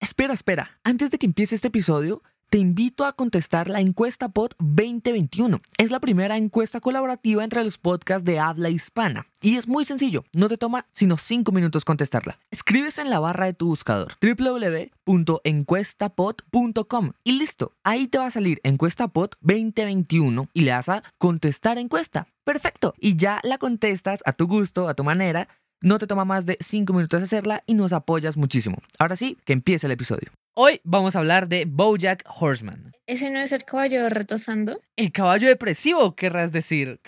Espera, espera, antes de que empiece este episodio, te invito a contestar la encuesta POD 2021. Es la primera encuesta colaborativa entre los podcasts de habla hispana. Y es muy sencillo, no te toma sino 5 minutos contestarla. Escribes en la barra de tu buscador www.encuestapod.com y listo, ahí te va a salir encuesta POD 2021 y le das a contestar encuesta. Perfecto, y ya la contestas a tu gusto, a tu manera. No te toma más de 5 minutos hacerla y nos apoyas muchísimo. Ahora sí, que empiece el episodio. Hoy vamos a hablar de Bojack Horseman. ¿Ese no es el caballo retosando? El caballo depresivo, querrás decir.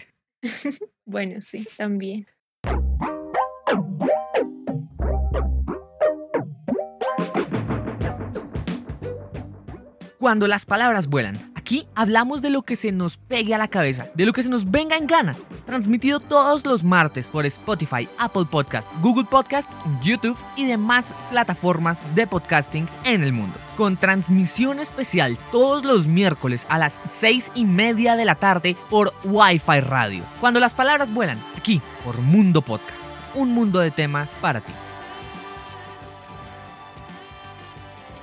bueno, sí, también. Cuando las palabras vuelan. Aquí hablamos de lo que se nos pegue a la cabeza, de lo que se nos venga en gana. Transmitido todos los martes por Spotify, Apple Podcast, Google Podcast, YouTube y demás plataformas de podcasting en el mundo. Con transmisión especial todos los miércoles a las 6 y media de la tarde por Wi-Fi Radio. Cuando las palabras vuelan, aquí por Mundo Podcast. Un mundo de temas para ti.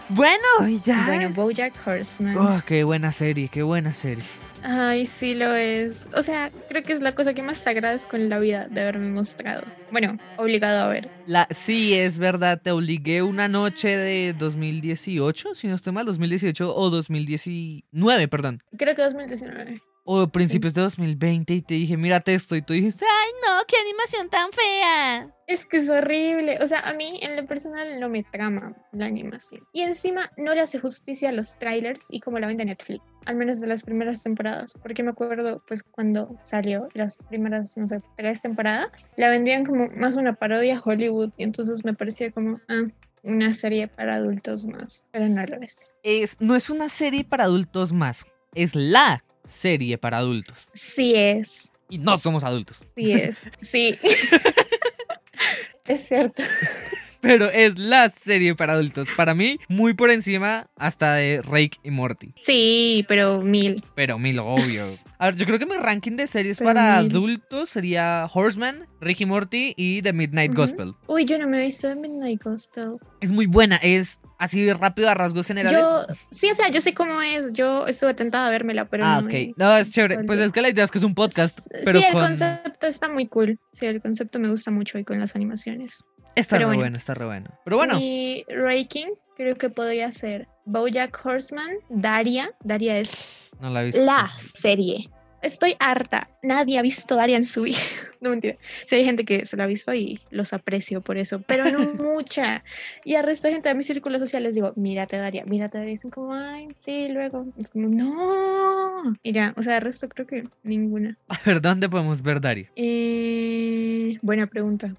Bueno, ya. Bueno, Bojack Horseman. Oh, qué buena serie, qué buena serie. Ay, sí lo es. O sea, creo que es la cosa que más te agradezco en la vida de haberme mostrado. Bueno, obligado a ver. La, sí, es verdad, te obligué una noche de 2018, si no estoy mal, 2018 o 2019, perdón. Creo que 2019. O principios de 2020 y te dije, mírate esto y tú dijiste, ay no, qué animación tan fea. Es que es horrible. O sea, a mí en lo personal no me trama la animación. Y encima no le hace justicia a los trailers y como la vende Netflix. Al menos de las primeras temporadas. Porque me acuerdo, pues, cuando salió las primeras, no sé, tres temporadas, la vendían como más una parodia a Hollywood. Y entonces me parecía como, ah, una serie para adultos más. Pero no lo es. es no es una serie para adultos más. Es la serie para adultos. Sí es. Y no somos adultos. Sí es. Sí. es cierto. Pero es la serie para adultos. Para mí, muy por encima hasta de Rake y Morty. Sí, pero mil. Pero mil, obvio. A ver, yo creo que mi ranking de series pero para mil. adultos sería Horseman, Rick y Morty y The Midnight uh -huh. Gospel. Uy, yo no me he visto The Midnight Gospel. Es muy buena, es así de rápido a rasgos generales. Yo, sí, o sea, yo sé cómo es. Yo estuve tentada a vérmela, pero ah, no. ok. No, es chévere. Pues es que la idea es que es un podcast. Pero sí, el con... concepto está muy cool. Sí, el concepto me gusta mucho y con las animaciones. Está re bueno, bueno, está re bueno. Pero bueno. Y Raking creo que podría ser Bojack Horseman, Daria. Daria es no la, he visto. la serie. Estoy harta. Nadie ha visto Daria en su vida. No mentira. Sí, hay gente que se la ha visto y los aprecio por eso, pero no mucha. Y al resto de gente de mis círculos sociales digo, mírate Daria, mírate Daria. Y dicen como, ay, sí, luego. Es como, no. Y ya, o sea, el resto creo que ninguna. A ver, ¿dónde podemos ver Daria? Eh, buena pregunta.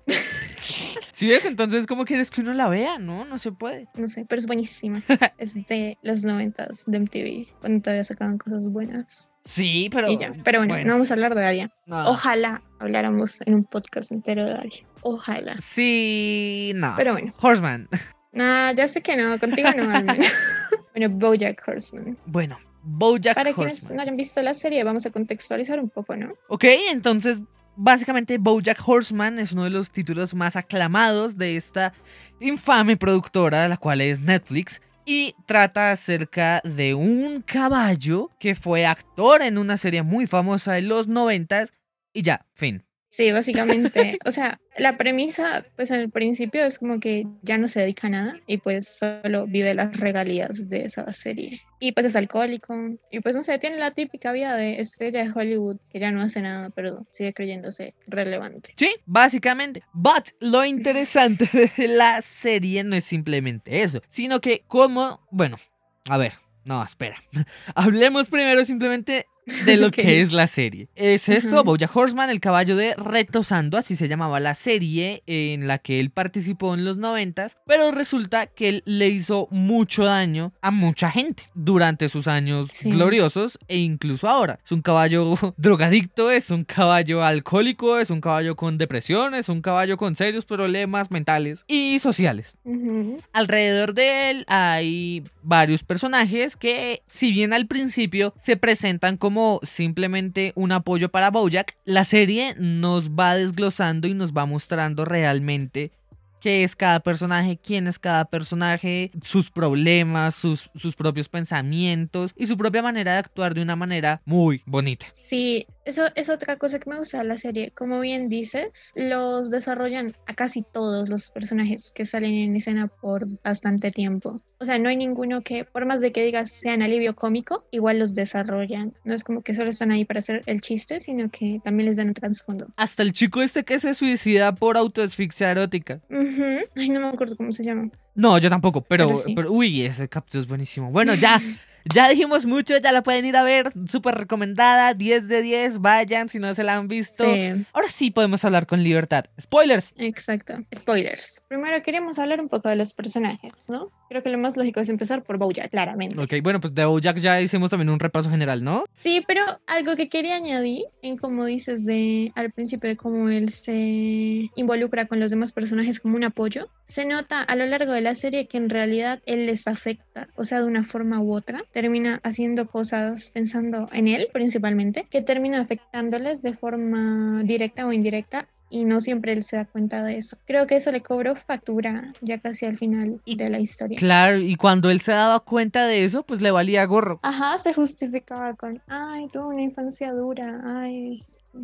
Si ves, entonces, ¿cómo quieres que uno la vea? No, no se puede. No sé, pero es buenísima. es de los noventas de MTV, cuando todavía sacaban cosas buenas. Sí, pero. Y ya. Pero bueno, bueno, no vamos a hablar de Daria. No. Ojalá habláramos en un podcast entero de Daria. Ojalá. Sí, no. Pero bueno. Horseman. Nah, ya sé que no, contigo no, al menos. bueno, Bojack Horseman. Bueno, Bojack Para Horseman. quienes no hayan visto la serie, vamos a contextualizar un poco, ¿no? Ok, entonces Básicamente, Bojack Horseman es uno de los títulos más aclamados de esta infame productora, la cual es Netflix, y trata acerca de un caballo que fue actor en una serie muy famosa de los noventas y ya, fin. Sí, básicamente, o sea, la premisa, pues en el principio es como que ya no se dedica a nada y pues solo vive las regalías de esa serie. Y pues es alcohólico y pues no sé, tiene la típica vida de estrella de Hollywood que ya no hace nada, pero sigue creyéndose relevante. Sí, básicamente. But lo interesante de la serie no es simplemente eso, sino que como, bueno, a ver, no, espera. Hablemos primero simplemente de lo okay. que es la serie. Es esto, uh -huh. Bojack Horseman, el caballo de Retosando, así se llamaba la serie en la que él participó en los noventas, pero resulta que él le hizo mucho daño a mucha gente durante sus años sí. gloriosos e incluso ahora. Es un caballo drogadicto, es un caballo alcohólico, es un caballo con depresión, es un caballo con serios problemas mentales y sociales. Uh -huh. Alrededor de él hay varios personajes que, si bien al principio se presentan como simplemente un apoyo para Bojack, la serie nos va desglosando y nos va mostrando realmente qué es cada personaje, quién es cada personaje, sus problemas, sus, sus propios pensamientos y su propia manera de actuar de una manera muy bonita. Sí, eso es otra cosa que me gusta de la serie. Como bien dices, los desarrollan a casi todos los personajes que salen en escena por bastante tiempo. O sea, no hay ninguno que, por más de que digas sean alivio cómico, igual los desarrollan. No es como que solo están ahí para hacer el chiste, sino que también les dan un trasfondo. Hasta el chico este que se suicida por autoasfixia erótica. Ujú. Ay, no me acuerdo cómo se llama. No, yo tampoco, pero, Pero sí. pero uy, ese capítulo es buenísimo. Bueno, ya, ya dijimos mucho, ya la pueden ir a ver, súper recomendada, 10 de 10, vayan si no se la han visto. Sí, Ahora sí podemos hablar con libertad. Spoilers. exacto. Spoilers. Primero queríamos hablar un poco de los personajes, ¿no? Creo que lo más lógico es empezar por Bojack, claramente. Ok, bueno, pues de Bojack ya hicimos también un repaso general, ¿no? Sí, pero algo que quería añadir en como dices de al principio de cómo él se involucra con los demás personajes como un apoyo, se nota a lo largo de la serie que en realidad él les afecta, o sea, de una forma u otra, termina haciendo cosas pensando en él principalmente, que termina afectándoles de forma directa o indirecta y no siempre él se da cuenta de eso. Creo que eso le cobró factura ya casi al final Y de la historia. Claro, y cuando él se daba cuenta de eso, pues le valía gorro. Ajá, se justificaba con, ay, tuve una infancia dura, ay,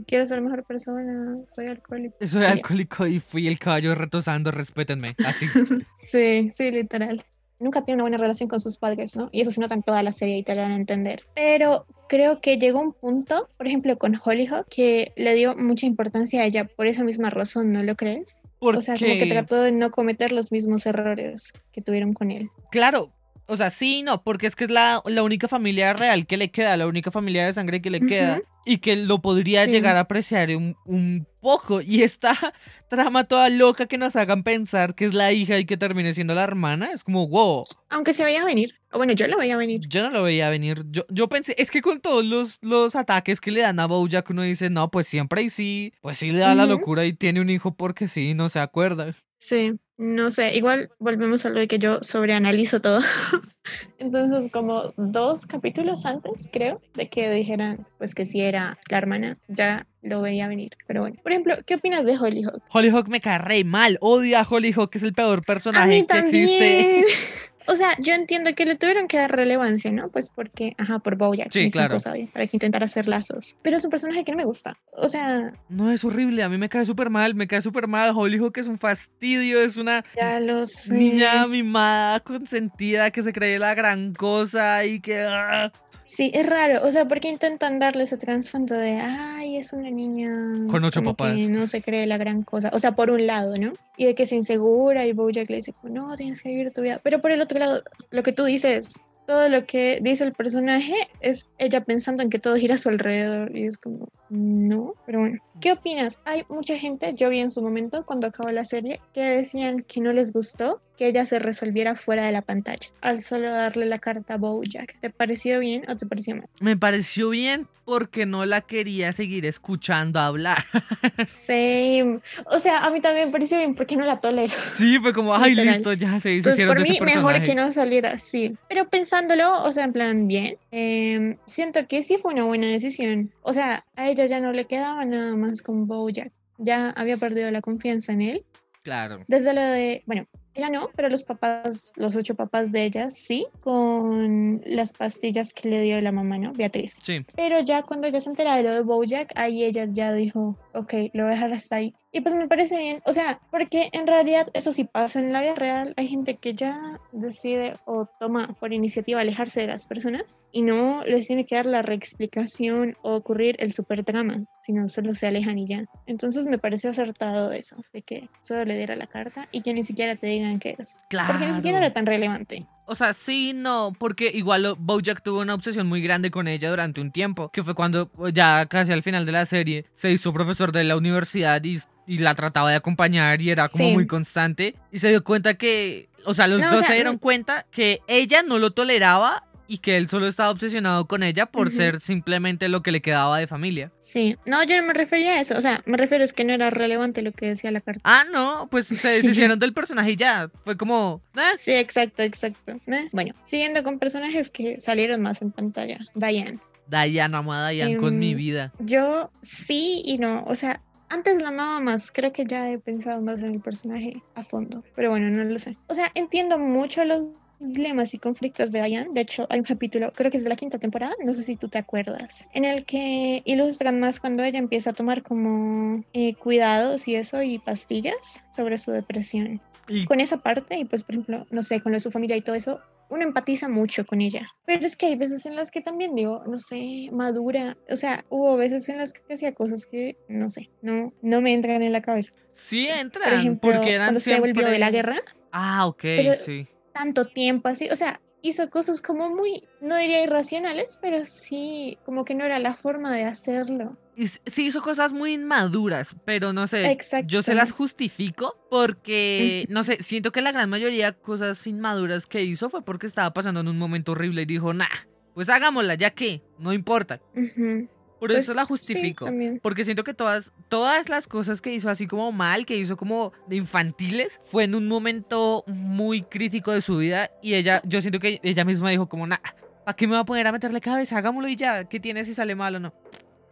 quiero ser mejor persona, soy alcohólico. Soy alcohólico y fui el caballo retosando, respétenme. Así. Sí, sí, literal. Nunca tiene una buena relación con sus padres, ¿no? Y eso se nota en toda la serie y te lo van a entender. Pero creo que llegó un punto, por ejemplo, con Hollyhock, que le dio mucha importancia a ella por esa misma razón, ¿no lo crees? O sea, como que trató de no cometer los mismos errores que tuvieron con él. claro, o sea, sí, no, porque es que es la, la única familia real que le queda, la única familia de sangre que le queda. Y que lo podría Sí. llegar a apreciar un, un poco. Y esta trama toda loca que nos hagan pensar que es la hija y que termine siendo la hermana, es como, wow. Aunque se veía venir. O bueno, yo lo veía venir. Yo no lo veía venir. Yo, yo pensé, es que con todos los, los ataques que le dan a Bojack, uno dice, no, pues siempre y sí, pues sí le da la locura y tiene un hijo porque sí, no se acuerda. Sí, no sé, igual volvemos a lo de que yo sobreanalizo todo. Entonces, como dos capítulos antes, creo, de que dijeran pues que sí era la hermana, ya lo veía venir. Pero bueno, por ejemplo, ¿qué opinas de Hollyhock? Hollyhock me cae re mal. Odio a Hollyhock, que es el peor A personaje mí que existe. O sea, yo entiendo que le tuvieron que dar relevancia, ¿no? Pues porque, ajá, por Bojack, Sí, claro. cosa, para que intentara hacer lazos. Pero es un personaje que no me gusta. O sea, No, es horrible. A mí me cae súper mal. Me cae súper mal. Hollyhock es un fastidio. Es una ya lo sé. niña mimada, consentida, que se cree la gran cosa y que. ah. Sí, es raro, o sea, porque intentan darle ese trasfondo de, ay, es una niña Con ocho papás. que no se cree la gran cosa, o sea, por un lado, ¿no? Y de que es insegura y Bojack le dice, no, tienes que vivir tu vida, pero por el otro lado, lo que tú dices, todo lo que dice el personaje es ella pensando en que todo gira a su alrededor y es como, no, pero bueno. ¿Qué opinas? Hay mucha gente, yo vi en su momento cuando acabó la serie, que decían que no les gustó que ella se resolviera fuera de la pantalla, al solo darle la carta a Bojack. ¿Te pareció bien o te pareció mal? Me pareció bien porque no la quería seguir escuchando hablar. Same. O sea, a mí también me pareció bien porque no la tolero. Sí, fue como, ay, Literal. listo, ya se Entonces, hicieron por mí, mejor que no saliera así. Pero pensándolo, o sea, en plan, bien, eh, siento que sí fue una buena decisión. O sea, a ella ya no le quedaba nada más con Bojack. Ya había perdido la confianza en él. Claro. Desde lo de, bueno, ella no, pero los papás, los ocho papás de ella sí, con las pastillas que le dio la mamá, ¿no? Beatriz. Sí. Pero ya cuando ella se entera de lo de Bojack, ahí ella ya dijo, ok, lo voy a dejar hasta ahí. Y pues me parece bien, o sea, porque en realidad eso sí pasa en la vida real. Hay gente que ya decide o toma por iniciativa alejarse de las personas y no les tiene que dar la reexplicación o ocurrir el super drama, sino solo se alejan y ya. Entonces me pareció acertado eso, de que solo le diera la carta y que ni siquiera te digan qué es. Claro. Porque ni siquiera era tan relevante. O sea, sí, no, porque igual Bojack tuvo una obsesión muy grande con ella durante un tiempo, que fue cuando ya casi al final de la serie se hizo profesor de la universidad y, y la trataba de acompañar y era como Sí. muy constante y se dio cuenta que, o sea, los No, o dos sea, se dieron cuenta que ella no lo toleraba y que él solo estaba obsesionado con ella por ser simplemente lo que le quedaba de familia. Sí, no, yo no me refería a eso, o sea, me refiero es que no era relevante lo que decía la carta. Ah, no, pues se deshicieron del personaje y ya, fue como, "Ah, Sí, exacto, exacto. Eh, Bueno, siguiendo con personajes que salieron más en pantalla. Diane. Diana, amo a Diane con mi Em, vida. Yo sí y no. O sea, Antes la amaba más, creo que ya he pensado más en el personaje a fondo, pero bueno, no lo sé. O sea, entiendo mucho los dilemas y conflictos de Diane. De hecho, hay un capítulo, creo que es de la quinta temporada, no sé si tú te acuerdas, en el que ilustran más cuando ella empieza a tomar como eh, cuidados y eso y pastillas sobre su depresión. Y Con esa parte y pues, por ejemplo, no sé, con lo de su familia y todo eso, uno empatiza mucho con ella. Pero es que hay veces en las que también digo, no sé, madura. O sea, hubo veces en las que hacía cosas que, no sé, no, no me entran en la cabeza. sí Por entran, ejemplo, porque eran cuando se volvió de la siempre- guerra, Ah, ok, Pero- sí. Tanto tiempo así, o sea, hizo cosas como muy, no diría irracionales, pero sí, como que no era la forma de hacerlo. Sí hizo cosas muy inmaduras, pero no sé, Exacto. yo se las justifico porque, no sé, siento que la gran mayoría de cosas inmaduras que hizo fue porque estaba pasando en un momento horrible y dijo, nah, pues hagámosla, ya que, no importa. Ujú. Por Pues, eso la sí, justifico. también. Porque siento que todas, todas las cosas que hizo así como mal, que hizo como de infantiles, fue en un momento muy crítico de su vida. Y ella, yo siento que ella misma dijo como, nah, ¿para qué me voy a poner a meterle cabeza? Hagámoslo y ya, ¿qué tiene si sale mal o no?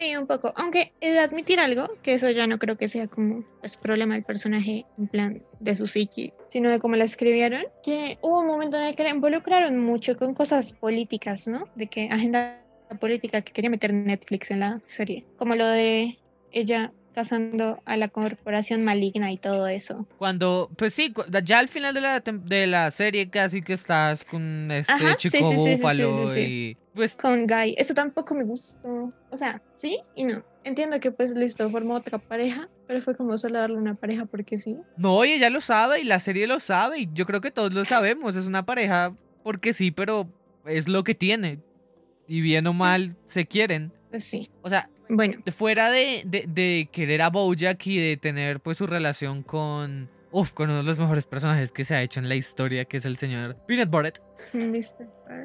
Sí, un poco. Aunque he de admitir algo, que eso ya no creo que sea como pues, problema del personaje, en plan de su psiqui, sino de cómo la escribieron, que hubo un momento en el que la involucraron mucho con cosas políticas, ¿no? De que agenda política que quería meter Netflix en la serie. Como lo de ella casando a la corporación maligna y todo eso. Cuando, pues sí, ya al final de la, de la serie casi que estás con este Ajá, chico sí, sí, búfalo sí. y pues Con Guy. Eso tampoco me gustó. O sea, sí y no. Entiendo que pues listo, formó otra pareja, pero fue como solo darle una pareja porque sí. no, y ella lo sabe y la serie lo sabe y yo creo que todos lo sabemos, es una pareja porque sí, pero es lo que tiene y bien o mal se quieren. Pues sí. O sea, Bueno, fuera de, de, de querer a Bojack y de tener pues su relación con... Uf, con uno de los mejores personajes que se ha hecho en la historia, que es el señor Peanut Butter.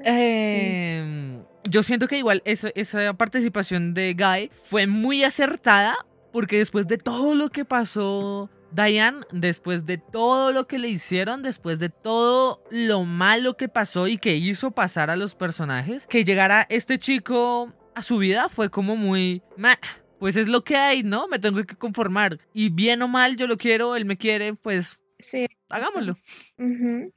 Eh, Yo siento que igual eso- esa participación de Guy fue muy acertada porque después de todo lo que pasó Diane, después de todo lo que le hicieron, después de todo lo malo que pasó y que hizo pasar a los personajes, que llegara este chico a su vida fue como muy... "Meh, Pues es lo que hay, ¿no? Me tengo que conformar. Y bien o mal, yo lo quiero, él me quiere, pues Sí. hagámoslo.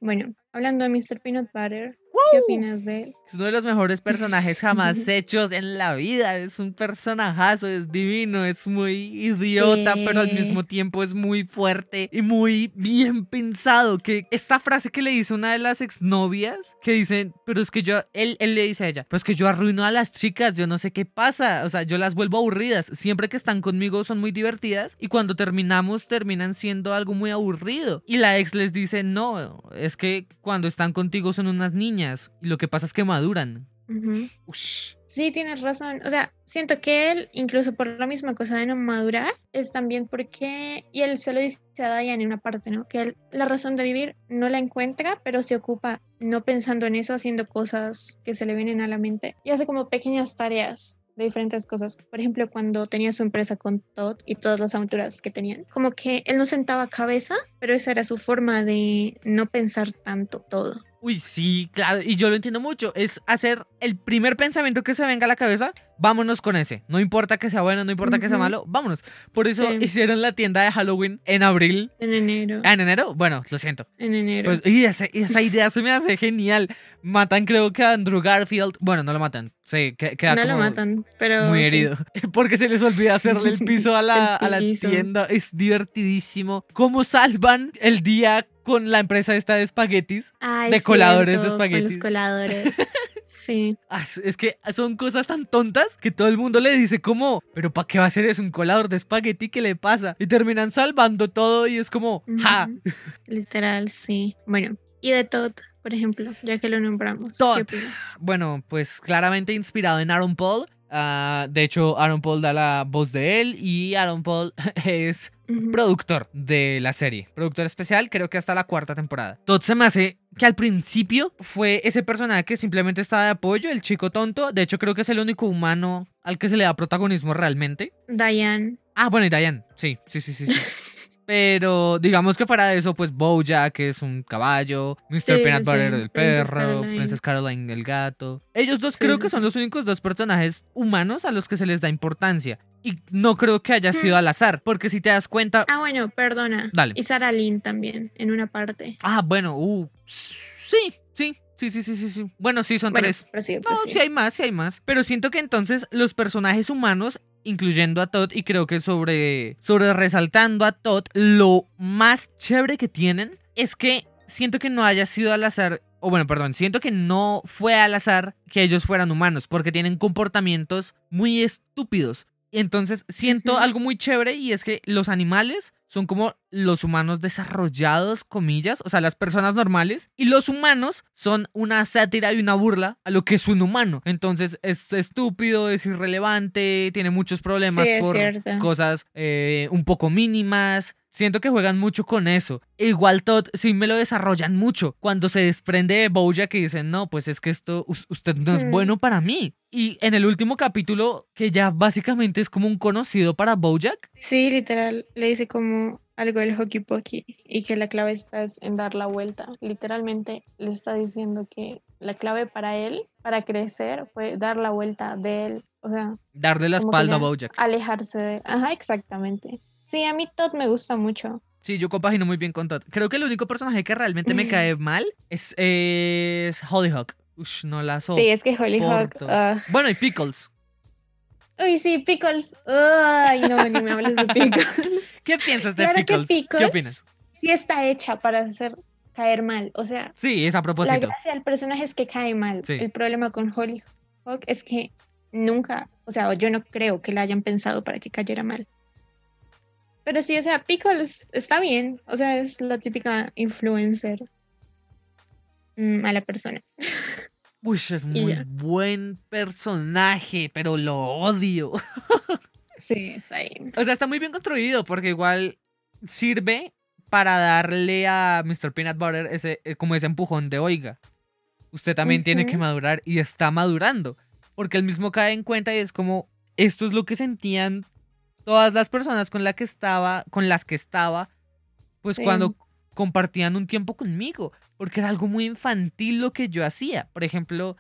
Bueno, hablando de Mr. Peanut Butter, ¿qué opinas de él? Es uno de los mejores personajes jamás hechos en la vida. Es un personajazo, es divino, es muy idiota, pero al mismo tiempo es muy fuerte y muy bien pensado. Que esta frase que le hizo una de las exnovias, que dicen, pero es que yo, él, él le dice a ella, pues que yo arruino a las chicas, yo no sé qué pasa. O sea, yo las vuelvo aburridas. Siempre que están conmigo son muy divertidas y cuando terminamos terminan siendo algo muy aburrido. Y la ex les dice, no, es que cuando están contigo son unas niñas y lo que pasa es que maduran. Ujú. Ush. Sí, tienes razón. O sea, siento que él, incluso por la misma cosa de no madurar, es también porque, y él se lo dice a Diane en una parte, ¿no? Que él la razón de vivir no la encuentra, pero se ocupa no pensando en eso, haciendo cosas que se le vienen a la mente y hace como pequeñas tareas de diferentes cosas. Por ejemplo, cuando tenía su empresa con Todd y todas las aventuras que tenían, como que él no sentaba cabeza, pero esa era su forma de no pensar tanto todo. Uy, sí, claro, y yo lo entiendo mucho. Es hacer el primer pensamiento que se venga a la cabeza, vámonos con ese. No importa que sea bueno, no importa que sea malo, vámonos. Por eso Sí. hicieron la tienda de Halloween en abril. En enero. Ah, en enero, bueno, lo siento. En enero. Pues, y ese- esa idea se me hace genial. Matan, creo que a Andrew Garfield. Bueno, no lo matan. Sí, que- queda no como lo matan, pero muy sí. herido. Porque se les olvida hacerle el piso a la, a la tienda. Es divertidísimo. ¿Cómo salvan el día con la empresa esta de espaguetis? Ay, de coladores de cierto, con espaguetis. Los coladores. sí. Es- que son cosas tan tontas que todo el mundo le dice como, pero ¿para qué va a ser eso un colador de espagueti? ¿Qué le pasa? Y terminan salvando todo y es como, ¡ja! Literal, sí. Bueno, y de Todd, por ejemplo, ya que lo nombramos. Todd. Bueno, pues claramente inspirado en Aaron Paul. Ah, de hecho, Aaron Paul da la voz de él y Aaron Paul es productor de la serie. Productor especial, creo que hasta la cuarta temporada. Todd se me hace que al principio fue ese personaje que simplemente estaba de apoyo, el chico tonto. De hecho, creo que es el único humano al que se le da protagonismo realmente. Diane. Ah, bueno, y Diane. Sí, sí, sí, sí. sí. Pero digamos que fuera de eso, pues Bojack que es un caballo, Mr. Sí, Peanut sí, Butter el Princess perro, Caroline. Princess Caroline el gato. Ellos dos Sí, creo sí, que son sí. los únicos dos personajes humanos a los que se les da importancia. Y no creo que haya sido Hmm. al azar, porque si te das cuenta... Ah, bueno, perdona. Dale. Y Sarah Lynn también, en una parte. Ah, bueno, uh, sí, sí, sí, sí, sí, sí, sí. Bueno, sí, son Bueno, tres. No, sí hay más, sí hay más. Pero siento que entonces los personajes humanos, incluyendo a Todd, y creo que sobre, sobre resaltando a Todd, lo más chévere que tienen es que siento que no haya sido al azar. O bueno, perdón, siento que no fue al azar que ellos fueran humanos, porque tienen comportamientos muy estúpidos. Entonces siento algo muy chévere y es que los animales son como los humanos desarrollados, comillas, o sea, las personas normales, y los humanos son una sátira y una burla a lo que es un humano. Entonces es estúpido, es irrelevante, tiene muchos problemas Sí, por cierto. cosas eh, un poco mínimas. Siento que juegan mucho con eso. E igual Todd sí me lo desarrollan mucho. Cuando se desprende de Bojack que dicen, no, pues es que esto, us- usted no es Hmm. bueno para mí. Y en el último capítulo, que ya básicamente es como un conocido para Bojack, Sí, literal, le dice como algo del hockey pokey y que la clave está es en dar la vuelta. Literalmente le está diciendo que la clave para él, para crecer, fue dar la vuelta de él. O sea, darle la espalda a Bojack. alejarse de él. Ajá, exactamente. Sí, a mí Todd me gusta mucho. Sí, yo compagino muy bien con Todd. Creo que el único personaje que realmente me cae mal es, es Hollyhock. Ush, no la sí, es que Hollyhock. ah. Bueno, y Pickles. Uy, sí, Pickles. Ay, no, ni me hables de Pickles. ¿Qué piensas de Claro que Pickles? ¿Qué Pickles opinas? Sí está hecha para hacer caer mal. O sea, Sí, es a la propósito. gracia del personaje es que cae mal. Sí. El problema con Hollyhock es que nunca, o sea, yo no creo que la hayan pensado para que cayera mal. Pero sí, o sea, Pickles está bien. O sea, es la típica influencer mm, a la persona. Uy, es muy buen personaje, pero lo odio. Sí, ahí. O sea, está muy bien construido porque igual sirve para darle a Mr. Peanut Butter ese, eh, como ese empujón de oiga. Usted también tiene que madurar y está madurando. Porque él mismo cae en cuenta y es como, esto es lo que sentían todas las personas con, la que estaba, con las que estaba, pues Sí. cuando compartían un tiempo conmigo. Porque era algo muy infantil lo que yo hacía. Por ejemplo,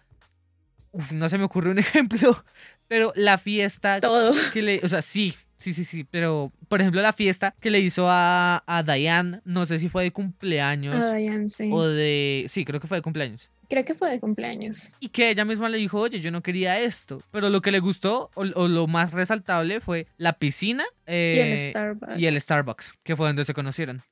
uf, no se me ocurre un ejemplo, pero la fiesta Todo. que le, o sea, sí, sí, sí, sí, pero por ejemplo la fiesta que le hizo a, a Diane, no sé si fue de cumpleaños Ah, Diane, sí. o de, sí, creo que fue de cumpleaños. Creo que fue de cumpleaños. Y que ella misma le dijo, oye, yo no quería esto. Pero lo que le gustó, o, o lo más resaltable, fue la piscina eh, y el Starbucks. y el Starbucks, que fue donde se conocieron.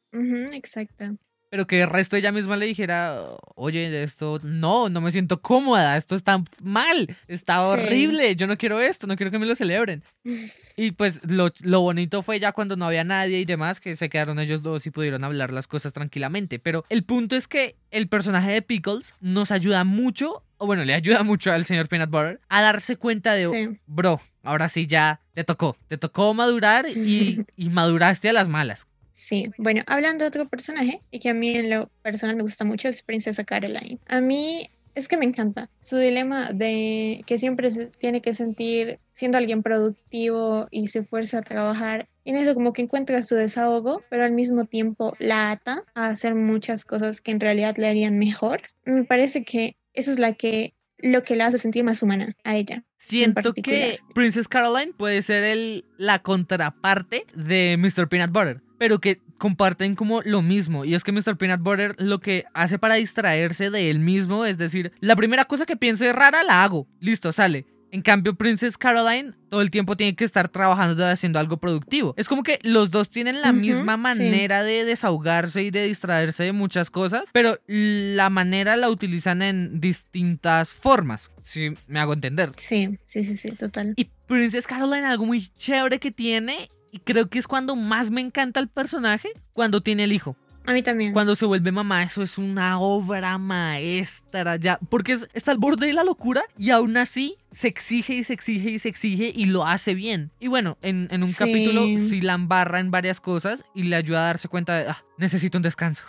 Exacto. Pero que el resto ella misma le dijera, oye, esto no, no me siento cómoda, esto está mal, está Sí. horrible, yo no quiero esto, no quiero que me lo celebren. Y pues lo, lo bonito fue ya cuando no había nadie y demás, que se quedaron ellos dos y pudieron hablar las cosas tranquilamente. Pero el punto es que el personaje de Pickles nos ayuda mucho, o bueno, le ayuda mucho al señor Peanut Butter a darse cuenta de, Sí. bro, ahora sí ya te tocó, te tocó madurar y, y maduraste a las malas. Sí, bueno, hablando de otro personaje y que a mí en lo personal me gusta mucho es Princesa Caroline. A mí es que me encanta su dilema de que siempre se tiene que sentir siendo alguien productivo y se fuerza a trabajar. En eso como que encuentra su desahogo, pero al mismo tiempo la ata a hacer muchas cosas que en realidad le harían mejor. Me parece que eso es la que lo que la hace sentir más humana a ella. Siento que. Princess Caroline puede ser el, la contraparte de Mr. Peanut Butter, pero que comparten como lo mismo. Y es que Mr. Peanut Butter lo que hace para distraerse de él mismo es decir, la primera cosa que piense rara la hago. Listo, sale. En cambio, Princess Caroline todo el tiempo tiene que estar trabajando haciendo algo productivo. Es como que los dos tienen la misma sí. manera de desahogarse y de distraerse de muchas cosas, pero la manera la utilizan en distintas formas, si me hago entender. Sí, sí, sí, sí, total. Y Princess Caroline, algo muy chévere que tiene, y creo que es cuando más me encanta el personaje, cuando tiene el hijo. A mí también. Cuando se vuelve mamá, eso es una obra maestra ya. Porque es- está al borde de la locura y aún así se exige y se exige y se exige y lo hace bien. Y bueno, en, en un Sí. capítulo sí la embarra en varias cosas y le ayuda a darse cuenta de, ah, necesito un descanso.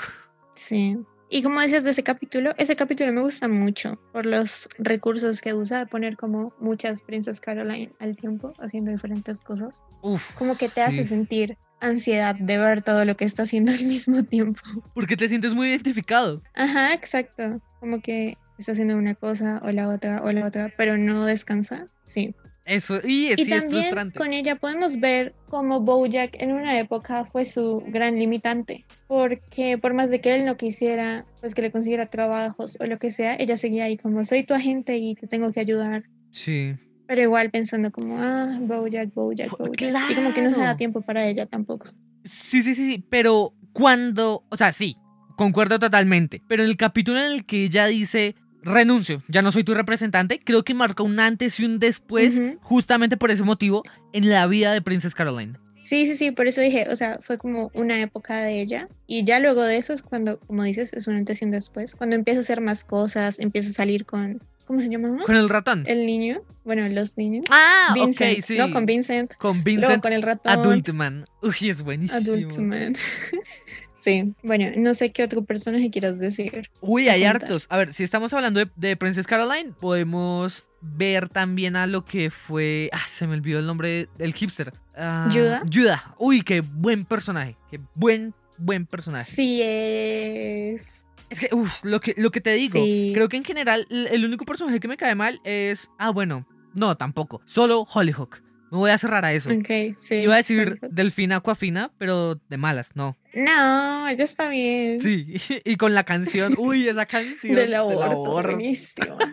Sí. Y como decías de ese capítulo, ese capítulo me gusta mucho por los recursos que usa de poner como muchas Princess Caroline al tiempo haciendo diferentes cosas. Uf. Como que te hace sí. sentir ansiedad de ver todo lo que está haciendo al mismo tiempo. Porque te sientes muy identificado. Ajá, exacto. Como que está haciendo una cosa o la otra o la otra, pero no descansa. Sí. Eso, y, Y sí es también frustrante. con ella podemos ver cómo Bojack en una época fue su gran limitante, porque por más de que él no quisiera, pues que le consiguiera trabajos o lo que sea, ella seguía ahí como soy tu agente y te tengo que ayudar. Sí. Pero igual pensando como, ah, Bojack, Bojack, Bojack. Y como que no se da claro. tiempo para ella tampoco. Sí, sí, sí, sí, pero cuando, o sea, sí, concuerdo totalmente, pero en el capítulo en el que ella dice, renuncio, ya no soy tu representante, creo que marca un antes y un después, justamente por ese motivo, en la vida de Princess Caroline. Sí, sí, sí, por eso dije, o sea, fue como una época de ella. Y ya luego de eso es cuando, como dices, es un antes y un después. Cuando empieza a hacer más cosas, empieza a salir con, ¿cómo se llama? Con el ratón. El niño. Bueno, los niños. Ah, Vincent. ok, sí. No, con Vincent. Con Luego Vincent con el ratón. Adultman. Uy, es buenísimo. Adult Man. sí, bueno, no sé qué otro personaje quieras decir. Uy, hay Cuenta. hartos. A ver, si estamos hablando de, de Princess Caroline, podemos ver también a lo que fue. Ah, se me olvidó el nombre del hipster. Ah, ¿Judah? Judah. Uy, qué buen personaje. Qué buen, buen personaje. Sí es. Es que, uff, lo que, lo que te digo. Sí. Creo que en general, el único personaje que me cae mal es. Ah, bueno. No, tampoco. Solo Hollyhock. Me voy a cerrar a eso. Ok, sí. Iba a decir perfecto. Delfina Aquafina, pero de malas, no. No, ya está bien. Sí, y con la canción, uy, esa canción Del aborto. aborto. Buenísimo.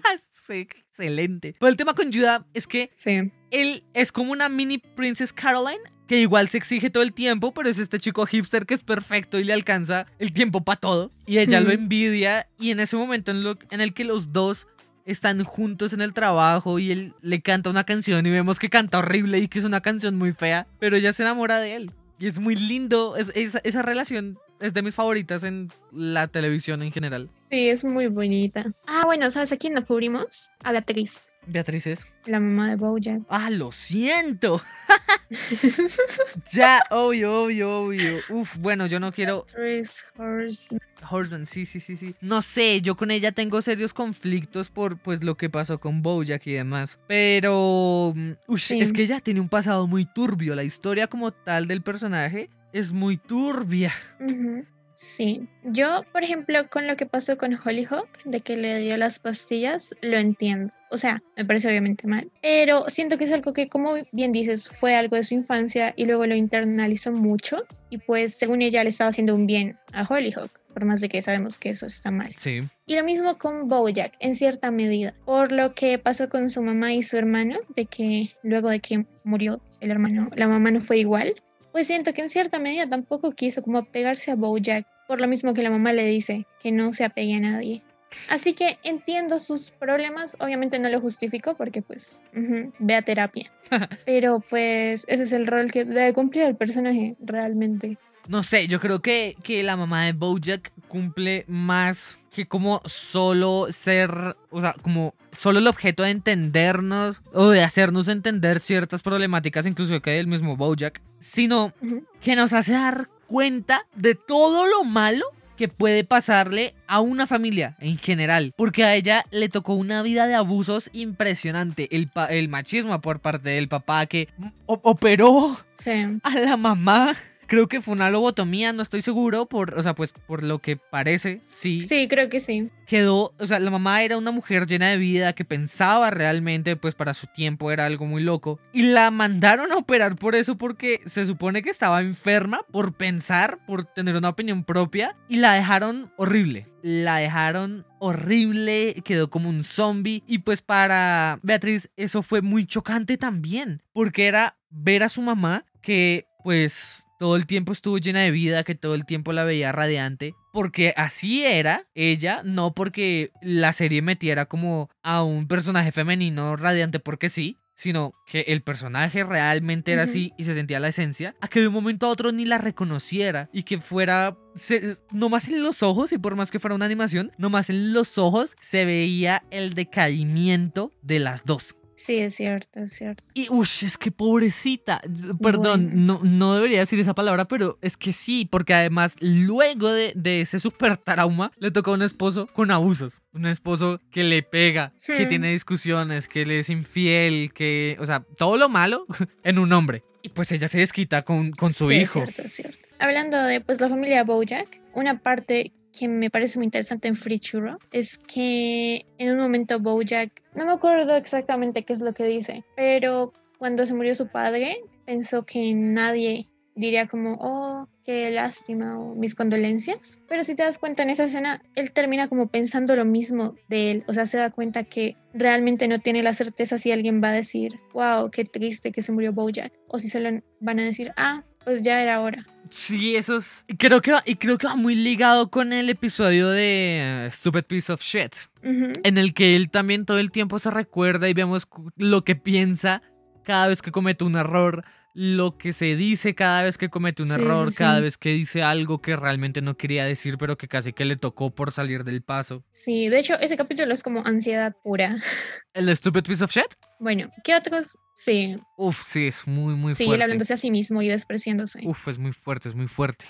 Sí, excelente. Pero el tema con Judah es que Sí. él es como una mini Princess Caroline que igual se exige todo el tiempo, pero es este chico hipster que es perfecto y le alcanza el tiempo para todo. Y ella lo envidia y en ese momento en, lo- en el que los dos están juntos en el trabajo y él le canta una canción y vemos que canta horrible y que es una canción muy fea, pero ella se enamora de él. Y es muy lindo, es- esa- esa relación es de mis favoritas en la televisión en general. Sí, es muy bonita. Ah, bueno, ¿sabes a quién nos cubrimos? A Beatriz, Beatriz es. la mamá de Bojack. Ah, lo siento. Ya, obvio, obvio, obvio. Uf, bueno, yo no quiero. Beatriz Horseman. Horseman, sí, sí, sí, sí. No sé, yo con ella tengo serios conflictos por pues lo que pasó con Bojack y demás. Pero. mm, Sí. es que ella tiene un pasado muy turbio. La historia como tal del personaje es muy turbia. Ujú. Sí, yo, por ejemplo, con lo que pasó con Hollyhock, de que le dio las pastillas, lo entiendo. O sea, me parece obviamente mal, pero siento que es algo que, como bien dices, fue algo de su infancia y luego lo internalizó mucho y pues según ella le estaba haciendo un bien a Hollyhock, por más de que sabemos que eso está mal. Sí. Y lo mismo con Bojack, en cierta medida, por lo que pasó con su mamá y su hermano, de que luego de que murió el hermano, la mamá no fue igual, pues siento que en cierta medida tampoco quiso como apegarse a Bojack, por lo mismo que la mamá le dice, que no se apegue a nadie. Así que entiendo sus problemas, obviamente no lo justifico porque pues ujú, ve a terapia, pero pues ese es el rol que debe cumplir el personaje realmente. No sé, yo creo que, que la mamá de Bojack cumple más que como solo ser, o sea, como solo el objeto de entendernos o de hacernos entender ciertas problemáticas, incluso que del mismo Bojack, sino que nos hace dar cuenta de todo lo malo que puede pasarle a una familia en general, porque a ella le tocó una vida de abusos impresionante, el, pa- el machismo por parte del papá que operó Sí. a la mamá. Creo que fue una lobotomía, no estoy seguro, por, o sea, pues por lo que parece, sí. Sí, creo que sí. Quedó, o sea, la mamá era una mujer llena de vida que pensaba realmente, pues para su tiempo era algo muy loco. Y la mandaron a operar por eso porque se supone que estaba enferma por pensar, por tener una opinión propia. Y la dejaron horrible. La dejaron horrible, quedó como un zombie. Y pues para Beatriz eso fue muy chocante también. Porque era ver a su mamá que pues todo el tiempo estuvo llena de vida, que todo el tiempo la veía radiante, porque así era ella, no porque la serie metiera como a un personaje femenino radiante porque sí, sino que el personaje realmente era así y se sentía la esencia, a que de un momento a otro ni la reconociera y que fuera, se, nomás en los ojos, y por más que fuera una animación, nomás en los ojos se veía el decaimiento de las dos. Sí, es cierto, es cierto. Y, uff, es que pobrecita. Perdón, no, no debería decir esa palabra, pero es que sí, porque además, luego de, de ese super trauma, le tocó a un esposo con abusos. Un esposo que le pega, que Hmm. tiene discusiones, que le es infiel, que, o sea, todo lo malo en un hombre. Y pues ella se desquita con, con su Sí, hijo. Es cierto, es cierto. Hablando de pues la familia Bojack, una parte que me parece muy interesante en Free Churro es que en un momento Bojack, no me acuerdo exactamente qué es lo que dice, pero cuando se murió su padre, pensó que nadie diría como, oh, qué lástima o mis condolencias. Pero si te das cuenta en esa escena, él termina como pensando lo mismo de él. O sea, se da cuenta que realmente no tiene la certeza si alguien va a decir, wow, qué triste que se murió Bojack. O si solo van a decir, ah, pues ya era hora. Sí, eso es. y Creo que va, y creo que va muy ligado con el episodio de eh, Stupid Piece of Shit. En el que él también todo el tiempo se recuerda y vemos lo que piensa cada vez que comete un error, lo que se dice cada vez que comete un Sí, error, sí, cada sí. vez que dice algo que realmente no quería decir, pero que casi que le tocó por salir del paso. Sí, de hecho, ese capítulo es como ansiedad pura. ¿El de Stupid Piece of Shit? Bueno, ¿qué otros? Sí, Uf, sí, es muy, muy sí, él fuerte. hablándose a sí mismo y despreciándose. Uf, es muy fuerte, es muy fuerte.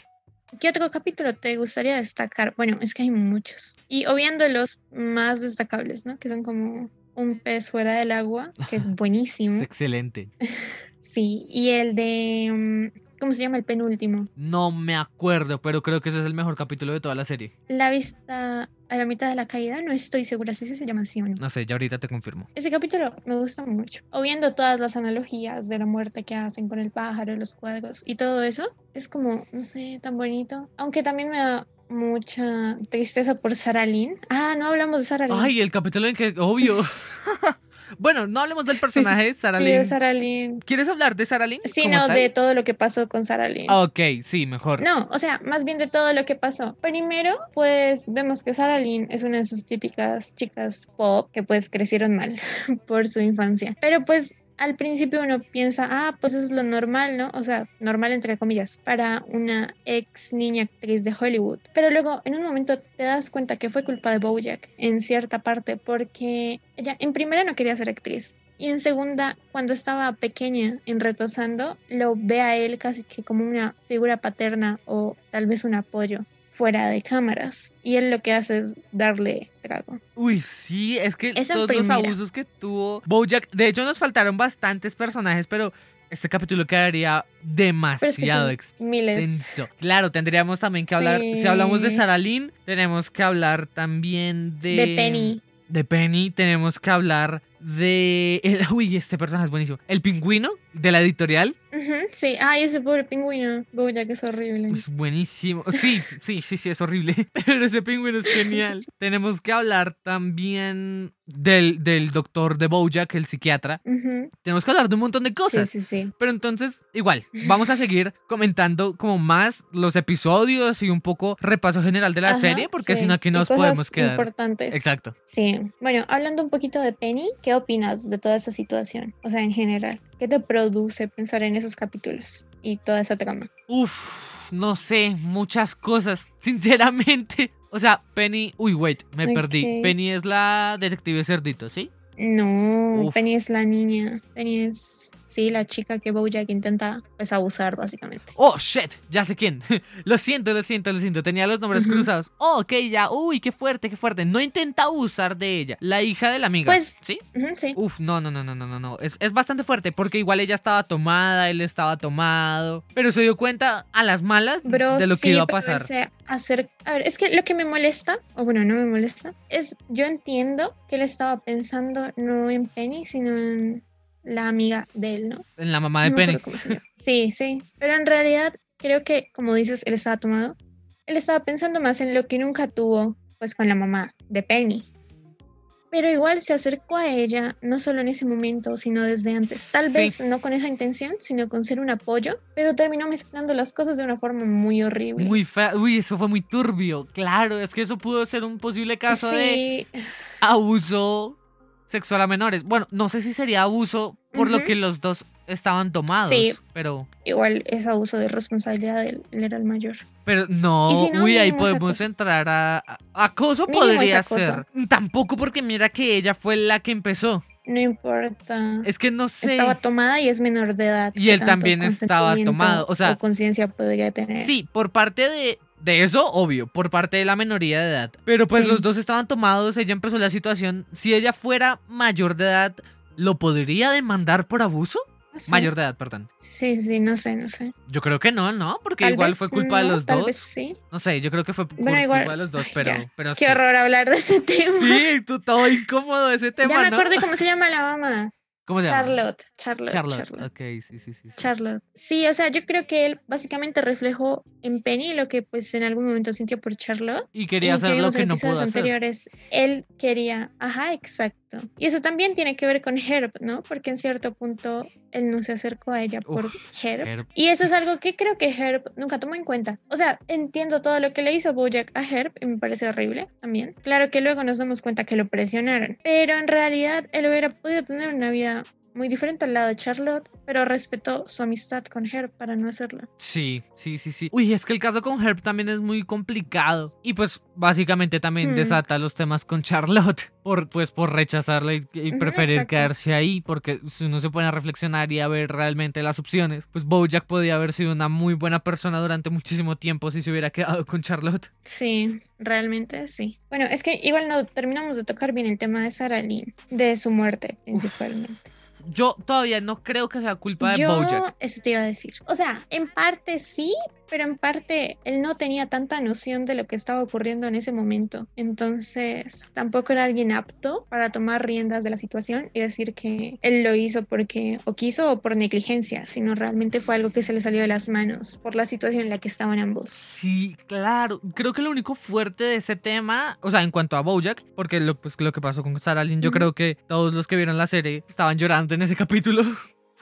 ¿Qué otro capítulo te gustaría destacar? Bueno, es que hay muchos. Y obviando los más destacables, ¿no? Que son como un pez fuera del agua, que es Es buenísimo. excelente. Sí, y el de... mm, ¿Cómo se llama el penúltimo? No me acuerdo, pero creo que ese es el mejor capítulo de toda la serie. La vista a la mitad de la caída, no estoy segura si ese se llama así o no. No sé, ya ahorita te confirmo. Ese capítulo me gusta mucho. O viendo todas las analogías de la muerte que hacen con el pájaro, los cuadros y todo eso, es como, no sé, tan bonito. Aunque también me da mucha tristeza por Sarah Lynn. Ah, no hablamos de Sarah Lynn. Ay, el capítulo en que, obvio. bueno, no hablemos del personaje, Sarah Sí, de Sarah Lynn. ¿Quieres hablar de Sarah Lynn? Sí, no, tal? de todo lo que pasó con Sarah Lynn. Ok, sí, mejor. No, o sea, más bien de todo lo que pasó. Primero, pues vemos que Sarah Lynn es una de esas típicas chicas pop que pues crecieron mal por su infancia. Pero pues al principio uno piensa, ah, pues eso es lo normal, ¿no? O sea, normal entre comillas, para una ex niña actriz de Hollywood. Pero luego en un momento te das cuenta que fue culpa de Bojack en cierta parte porque ella en primera no quería ser actriz. Y en segunda, cuando estaba pequeña en Retosando, lo ve a él casi que como una figura paterna o tal vez un apoyo fuera de cámaras. Y él lo que hace es darle trago. Uy, sí, es que Eso todos los abusos que tuvo Bojack. De hecho, nos faltaron bastantes personajes, pero este capítulo quedaría Pero es que demasiado extenso. miles. Claro, tendríamos también que hablar. Si hablamos de Sarah Lynn, tenemos que hablar también de. De Penny. De Penny, tenemos que hablar de. el- uy, este personaje es buenísimo. El pingüino de la editorial. Sí, ay, ese pobre pingüino. Bojack es horrible. Es buenísimo. Sí, sí, sí, sí, es horrible. Pero ese pingüino es genial. Tenemos que hablar también del, del doctor de Bojack, el psiquiatra. Tenemos que hablar de un montón de Sí, cosas. sí, sí. Pero entonces, igual, vamos a seguir comentando como más los episodios y un poco repaso general de la Ajá, serie, porque sí, si no aquí nos podemos quedar. importantes. Exacto. Sí. Bueno, hablando un poquito de Penny, ¿qué opinas de toda esa situación? O sea, en general, ¿qué te produce pensar en esos capítulos y toda esa trama? Uf, no sé, muchas cosas, sinceramente. O sea, Penny, uy, wait, me perdí. Penny es la detective cerdito, ¿sí? No, Uf. Penny es la niña. Penny es, sí, la chica que Bojack intenta, pues, abusar, básicamente. Oh, shit, ya sé quién. lo siento, lo siento, lo siento. Tenía los nombres cruzados. Oh, ok, ya. Uy, qué fuerte, qué fuerte. No intenta abusar de ella. La hija de la amiga. Pues- ¿Sí? Sí. Uf, no, no, no, no, no, no, no. Es, es bastante fuerte porque igual ella estaba tomada, él estaba tomado. Pero se dio cuenta a las malas Bro, de lo sí, que iba a pasar. hacer, a ver, es que lo que me molesta, o bueno, no me molesta, es yo entiendo que él estaba pensando no en Penny, sino en la amiga de él, ¿no? En la mamá de No Penny. Sí, sí. Pero en realidad creo que, como dices, él estaba tomado. Él estaba pensando más en lo que nunca tuvo, pues con la mamá de Penny. Pero igual se acercó a ella, no solo en ese momento, sino desde antes. Tal Sí. vez no con esa intención, sino con ser un apoyo, pero terminó mezclando las cosas de una forma muy horrible. Muy fea. Uy, eso fue muy turbio. Claro, es que eso pudo ser un posible caso de sí, abuso sexual a menores. Bueno, no sé si sería abuso por lo que los dos estaban tomados. Sí. Pero. igual es abuso de responsabilidad de él, él era el mayor. Pero no, Y si no, uy, ahí podemos entrar a, a- acoso Mínimo podría esa cosa. ser. Tampoco porque mira que ella fue la que empezó. No importa. Es que no sé. Estaba tomada y es menor de edad. Y ¿Qué él también estaba tomado, o sea- conciencia podría tener. Sí, por parte de, de eso, obvio, por parte de la minoría de edad. Pero pues Sí. los dos estaban tomados, ella empezó la situación. Si ella fuera mayor de edad, ¿lo podría demandar por abuso? Mayor de edad, perdón. Sí, sí, no sé, no sé. Yo creo que no, ¿no? Porque Tal igual fue culpa de los tal dos. vez sí. No sé, yo creo que fue por Bueno, igual- culpa de los dos, pero, ya. pero Qué sí. horror hablar de ese tema. Sí, tú todo incómodo de ese tema, ya me ¿no? acordé cómo se llama la mamá. ¿Cómo se llama? Charlotte. Charlotte. Charlotte. Charlotte. Ok, sí, sí, sí. sí. Charlotte. Sí, o sea, yo creo que él básicamente reflejó en Penny lo que pues en algún momento sintió por Charlotte. Y quería y hacer lo vimos en que no pudo hacer. anteriores, él quería, ajá, exacto. Y eso también tiene que ver con Herb, ¿no? Porque en cierto punto él no se acercó a ella por Uf, Herb. Herb. Y eso es algo que creo que Herb nunca tomó en cuenta. O sea, entiendo todo lo que le hizo Bojack a Herb y me parece horrible también. Claro que luego nos damos cuenta que lo presionaron, pero en realidad él hubiera podido tener una vida muy diferente al lado de Charlotte, pero respetó su amistad con Herb para no hacerlo. Sí, sí, sí, sí. Uy, es que el caso con Herb también es muy complicado. Y pues básicamente también Hmm. desata los temas con Charlotte. Por, pues por rechazarla y, y preferir exacto. quedarse ahí. Porque si uno se pone a reflexionar y a ver realmente las opciones, pues Bojack podía haber sido una muy buena persona durante muchísimo tiempo si se hubiera quedado con Charlotte. Sí, realmente sí. Bueno, es que igual no terminamos de tocar bien el tema de Sarah Lynn, de su muerte principalmente. Yo todavía no creo que sea culpa de Yo, Bojack. eso te iba a decir. O sea, en parte sí, pero en parte él no tenía tanta noción de lo que estaba ocurriendo en ese momento. Entonces, tampoco era alguien apto para tomar riendas de la situación y decir que él lo hizo porque o quiso o por negligencia, sino realmente fue algo que se le salió de las manos por la situación en la que estaban ambos. Sí, claro. Creo que lo único fuerte de ese tema, o sea, en cuanto a Bojack, porque lo, pues, lo que pasó con Sarah Lynn, yo Ujú. creo que todos los que vieron la serie estaban llorando en ese capítulo.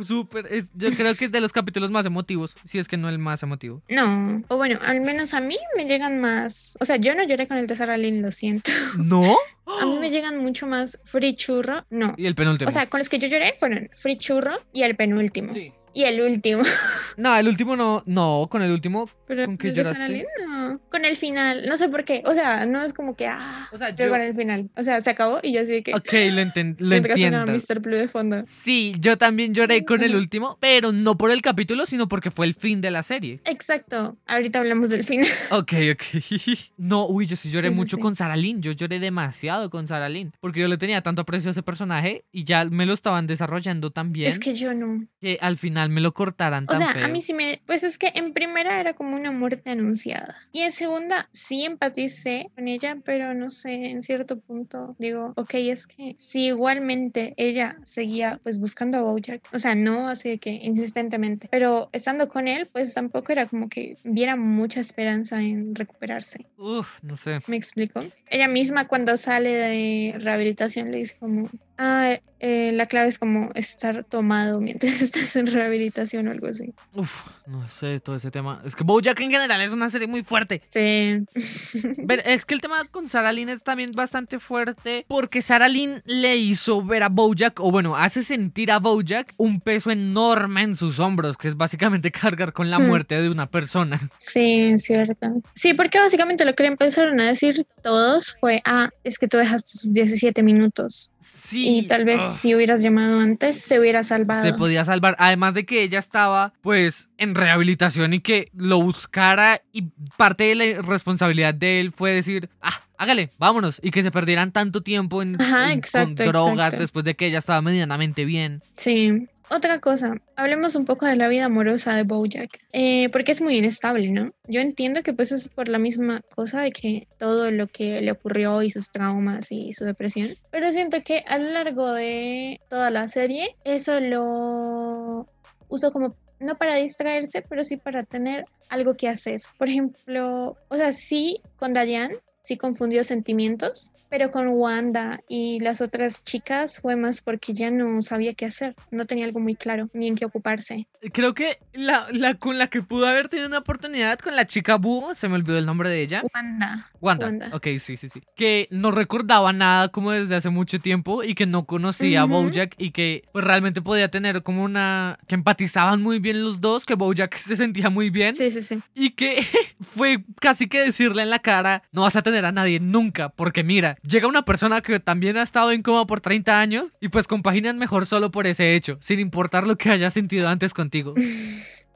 Súper, es- yo creo que es de los capítulos más emotivos, si es que no el más emotivo. No, o bueno, al menos a mí me llegan más. O sea, yo no lloré con el de Sarah Lynn, lo siento. ¿No? A mí me llegan mucho más Free Churro. No. Y el penúltimo. O sea, con los que yo lloré fueron Free Churro y el penúltimo. sí. Y el último. No, el último no, no, con el último, Pero ¿Con qué lloraste? No. Con el final, no sé por qué. O sea, no es como que, ah, o sea, yo yo, con el final. O sea, se acabó y yo así que. ok, lo, enten- lo entiendo. Mr. Blue de fondo. Sí, yo también lloré con el último, pero no por el capítulo, sino porque fue el fin de la serie. Exacto. Ahorita hablamos del final. Ok, ok. No, uy, yo sí lloré Sí, mucho sí. con Sarah Lynn. Yo lloré demasiado con Sarah Lynn. Porque yo le tenía tanto aprecio a ese personaje y ya me lo estaban desarrollando tan bien Es que yo no. que al final me lo cortaran O tan sea, feo. a mí sí me. Pues es que en primera era como una muerte anunciada. Y en segunda sí empaticé con ella, pero no sé, en cierto punto digo, ok, es que si igualmente ella seguía pues buscando a Bojack, o sea, no así de que insistentemente, pero estando con él, pues tampoco era como que viera mucha esperanza en recuperarse. Uf, no sé. ¿Me explico? Ella misma cuando sale de rehabilitación le dice como, ah, eh, la clave es como estar tomado mientras estás en rehabilitación o algo así. Uf, no sé todo ese tema. Es que BoJack en general es una serie muy fuerte. Sí. Pero es que el tema con Sarah Lynn es también bastante fuerte porque Sarah Lynn le hizo ver a Bojack, o bueno, hace sentir a Bojack un peso enorme en sus hombros, que es básicamente cargar con la Hmm. muerte de una persona. Sí, es cierto. Sí, porque básicamente lo que le empezaron a decir todos fue, ah, es que tú dejaste sus 17 minutos Sí. y tal vez ugh. si hubieras llamado antes se hubiera salvado. se podía salvar. Además de que ella estaba, pues, en rehabilitación y que lo buscara. Y parte de la responsabilidad de él fue decir, ah, hágale, vámonos. Y que se perdieran tanto tiempo en, Ajá, en- exacto, con drogas exacto. después de que ella estaba medianamente bien. Sí. Otra cosa, hablemos un poco de la vida amorosa de Bojack, eh, porque es muy inestable, ¿no? Yo entiendo que pues es por la misma cosa de que todo lo que le ocurrió y sus traumas y su depresión, pero siento que a lo largo de toda la serie eso lo uso como no para distraerse, pero sí para tener algo que hacer. Por ejemplo, o sea, sí con Diane sí confundió sentimientos, pero con Wanda y las otras chicas fue más porque ya no sabía qué hacer, no tenía algo muy claro ni en qué ocuparse. Creo que la, la con la que pudo haber tenido una oportunidad con la chica búho, se me olvidó el nombre de ella. Wanda. Wanda. Wanda. Ok, sí, sí, sí. Que no recordaba nada como desde hace mucho tiempo y que no conocía a Ujú. Bojack y que pues realmente podía tener como una... que empatizaban muy bien los dos, que Bojack se sentía muy bien Sí, sí, sí. y que fue casi que decirle en la cara, no vas a tener a nadie nunca, porque mira, llega una persona que también ha estado en coma por 30 años y pues compaginan mejor solo por ese hecho, sin importar lo que haya sentido antes contigo.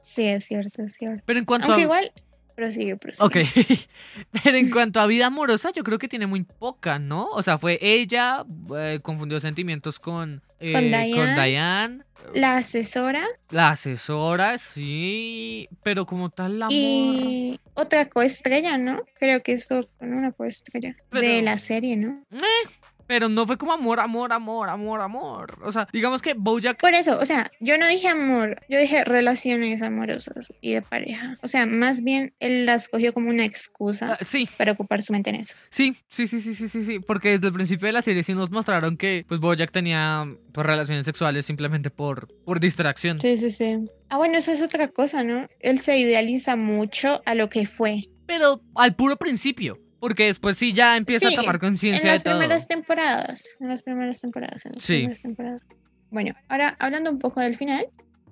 Sí, es cierto, es cierto. Pero en cuanto Aunque a... igual, prosigue, prosigue. Ok, pero en cuanto a vida amorosa, yo creo que tiene muy poca, ¿no? O sea, fue ella, eh, confundió sentimientos con, eh, Con con Diane. La asesora la asesora, sí, pero como tal la morra. y otra coestrella, ¿no? Creo que eso con una coestrella de la serie, ¿no? Pero no fue como amor, amor, amor, amor, amor. O sea, digamos que Bojack Por eso, o sea, yo no dije amor, yo dije relaciones amorosas y de pareja. O sea, más bien él las cogió como una excusa ah, sí, para ocupar su mente en eso. sí, sí, sí, sí, sí, sí, sí, porque desde el principio de la serie sí nos mostraron que pues Bojack tenía pues, relaciones sexuales simplemente por, por distracción. Sí, sí, sí. Ah, bueno, eso es otra cosa, ¿no? Él se idealiza mucho a lo que fue. Pero al puro principio, porque después sí ya empieza Sí, a tomar En conciencia de las todo. primeras temporadas. En las primeras temporadas. En las Sí. primeras temporadas. Bueno, ahora hablando un poco del final,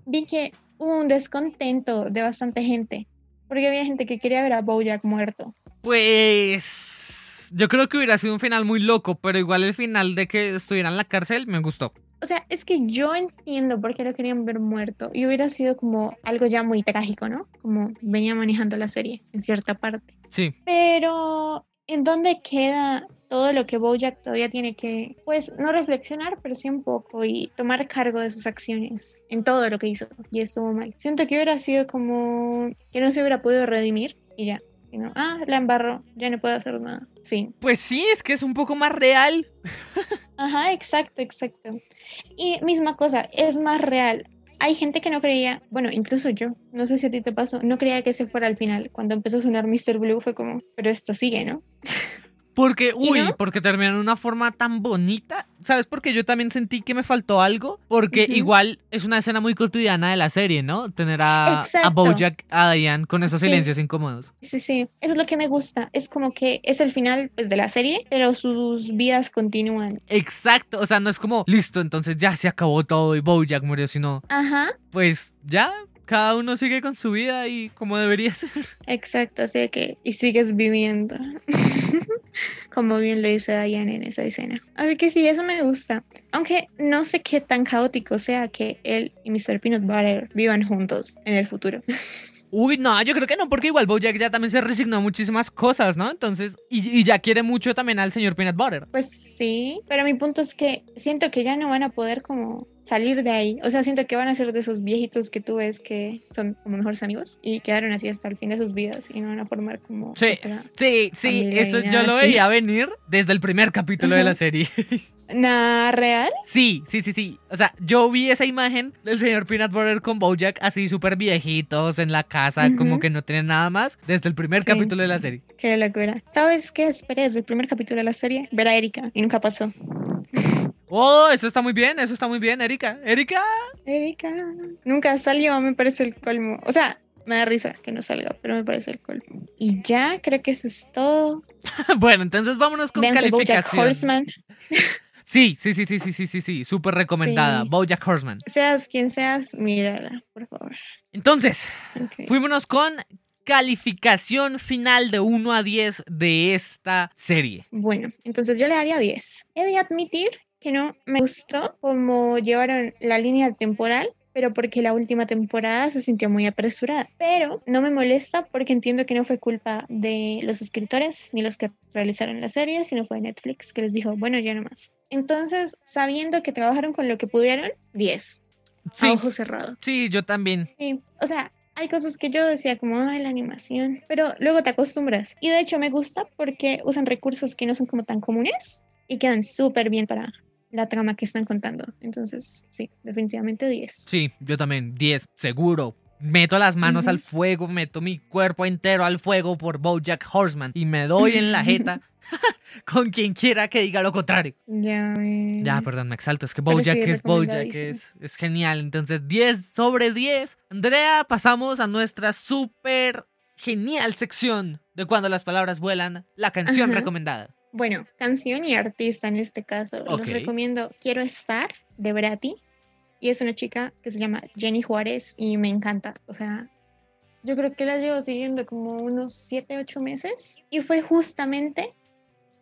vi que hubo un descontento de bastante gente. Porque había gente que quería ver a Bojack muerto. Pues yo creo que hubiera sido un final muy loco, pero igual el final de que estuviera en la cárcel me gustó. O sea, es que yo entiendo por qué lo querían ver muerto. Y hubiera sido como algo ya muy trágico, ¿no? Como venía manejando la serie en cierta parte. Sí, Pero, ¿en dónde queda todo lo que Bojack todavía tiene que, pues, no reflexionar, pero sí un poco y tomar cargo de sus acciones en todo lo que hizo? Y estuvo mal. Siento que hubiera sido como que no se hubiera podido redimir y ya. Y no, ah, la embarró, ya no puedo hacer nada. Fin. pues sí, es que es un poco más real. Ajá, exacto, exacto. Y misma cosa, es más real. Hay gente que no creía, bueno, incluso yo, no sé si a ti te pasó, no creía que ese fuera al final. Cuando empezó a sonar Mr. Blue fue como, pero esto sigue, ¿no? Porque, ¿Y uy, no? porque terminó de una forma tan bonita. ¿Sabes? Porque yo también sentí que me faltó algo. Porque igual es una escena muy cotidiana de la serie, ¿no? Tener a, a. Bojack, a Diane con esos Sí. silencios incómodos. Sí, sí, eso es lo que me gusta. Es como que es el final pues, de la serie, pero sus vidas continúan. Exacto. O sea, no es como, listo, entonces ya se acabó todo y Bojack murió, sino, Ajá, pues ya, cada uno sigue con su vida y como debería ser. exacto, así que y sigues viviendo. como bien lo dice Diane en esa escena. Así que sí, eso me gusta. Aunque no sé qué tan caótico sea que él y Mr. Peanut Butter vivan juntos en el futuro. Uy, no, yo creo que no, porque igual Bojack ya también se resignó a muchísimas cosas, ¿no? Entonces, y, y ya quiere mucho también al señor Peanut Butter. Pues sí, pero mi punto es que siento que ya no van a poder como salir de ahí. O sea, siento que van a ser de esos viejitos que tú ves que son como mejores amigos y quedaron así hasta el fin de sus vidas y no van a formar como Sí. otra- Sí, sí, eso yo lo así. veía venir desde el primer capítulo de la serie. Nada real. Sí, sí, sí, sí. O sea, yo vi esa imagen del señor Peanut Butter con Bojack así súper viejitos en la casa, como Ujú. que no tienen nada más, desde el primer Sí. capítulo de la serie. Qué locura. ¿Sabes qué esperé desde el primer capítulo de la serie? Ver a Erika y nunca pasó. Oh, eso está muy bien, eso está muy bien, Erika. Erika. Erika nunca salió, me parece el colmo. O sea, me da risa que no salga, pero me parece el colmo. Y ya, creo que eso es todo. bueno, entonces vámonos con Véanse Bojack calificación. Horseman. Sí, sí, sí, sí, sí, sí, sí, sí, súper recomendada. Sí. Bojack Horseman. Seas quien seas, mírala, por favor. Entonces, Ok. fuímonos con calificación final de 1 a 10 de esta serie. Bueno, entonces yo le daría 10. He de admitir que no me gustó cómo llevaron la línea temporal, pero porque la última temporada se sintió muy apresurada. Pero no me molesta porque entiendo que no fue culpa de los escritores ni los que realizaron la serie, sino fue Netflix que les dijo, bueno, ya no más. Entonces, sabiendo que trabajaron con lo que pudieron, 10. Sí, A ojo cerrado. sí, yo también. Sí, o sea, hay cosas que yo decía como, ay, la animación, pero luego te acostumbras. Y de hecho me gusta porque usan recursos que no son como tan comunes y quedan súper bien para la trama que están contando. Entonces, sí, definitivamente 10. Sí, yo también. 10, seguro. Meto las manos al fuego, meto mi cuerpo entero al fuego por Bojack Horseman y me doy en la jeta con quien quiera que diga lo contrario. Ya, ves. Ya, perdón, me exalto. Es que Bojack sí, es Bojack, es, es genial. Entonces, 10 sobre 10. Andrea, pasamos a nuestra súper genial sección de cuando las palabras vuelan, la canción Ajá. recomendada. Bueno, canción y artista en este caso. Ok. Les recomiendo Quiero estar de Brati. Y es una chica que se llama Jenny Juárez y me encanta. O sea, yo creo que la llevo siguiendo como unos 7, 8 meses. Y fue justamente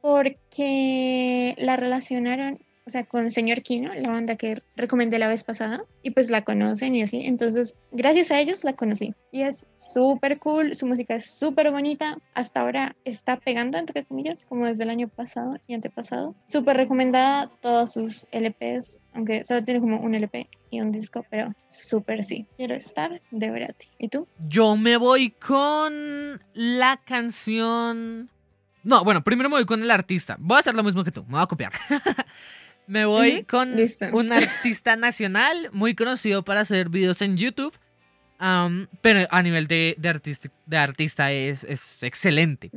porque la relacionaron o sea, con Señor Kino, la banda que recomendé la vez pasada, y pues la conocen y así. Entonces, gracias a ellos la conocí. Y es súper cool, su música es súper bonita. Hasta ahora está pegando, entre comillas, como desde el año pasado y antepasado. Súper recomendada todos sus LPs, aunque solo tiene como un LP y un disco, pero súper sí. Quiero estar de verdad. ¿Y tú? Yo me voy con la canción no, bueno, primero me voy con el artista. Voy a hacer lo mismo que tú, me voy a copiar. me voy con un artista nacional muy conocido para hacer videos en YouTube. pero a nivel de, de, artista, de artista es, es excelente.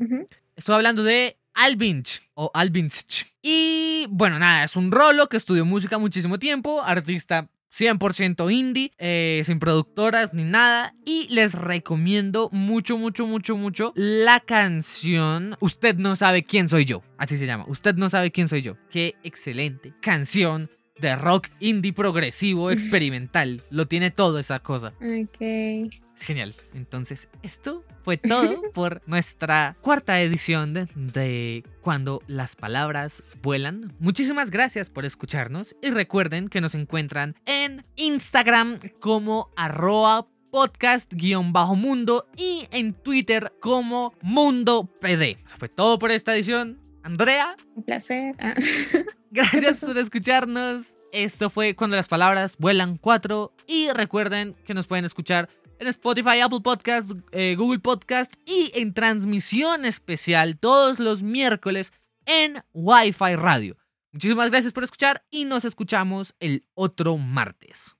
Estoy hablando de Albinch o Albinch. Y bueno, nada, es un rolo que estudió música muchísimo tiempo, artista 100% indie, eh, sin productoras ni nada. Y les recomiendo mucho, mucho, mucho, mucho la canción Usted no sabe quién soy yo. Así se llama. Usted no sabe quién soy yo. Qué excelente canción de rock indie progresivo experimental. Lo tiene todo esa cosa. Ok. Es genial. Entonces, esto fue todo por nuestra cuarta edición de, Cuando las palabras vuelan. Muchísimas gracias por escucharnos y recuerden que nos encuentran en Instagram como arroba podcast-mundo y en Twitter como mundo pd. Eso fue todo por esta edición. Andrea. Un placer. Ah. Gracias por escucharnos. Esto fue Cuando las palabras vuelan 4 y recuerden que nos pueden escuchar en Spotify, Apple Podcast, eh, Google Podcast y en transmisión especial todos los miércoles en Wi-Fi Radio. Muchísimas gracias por escuchar y nos escuchamos el otro martes.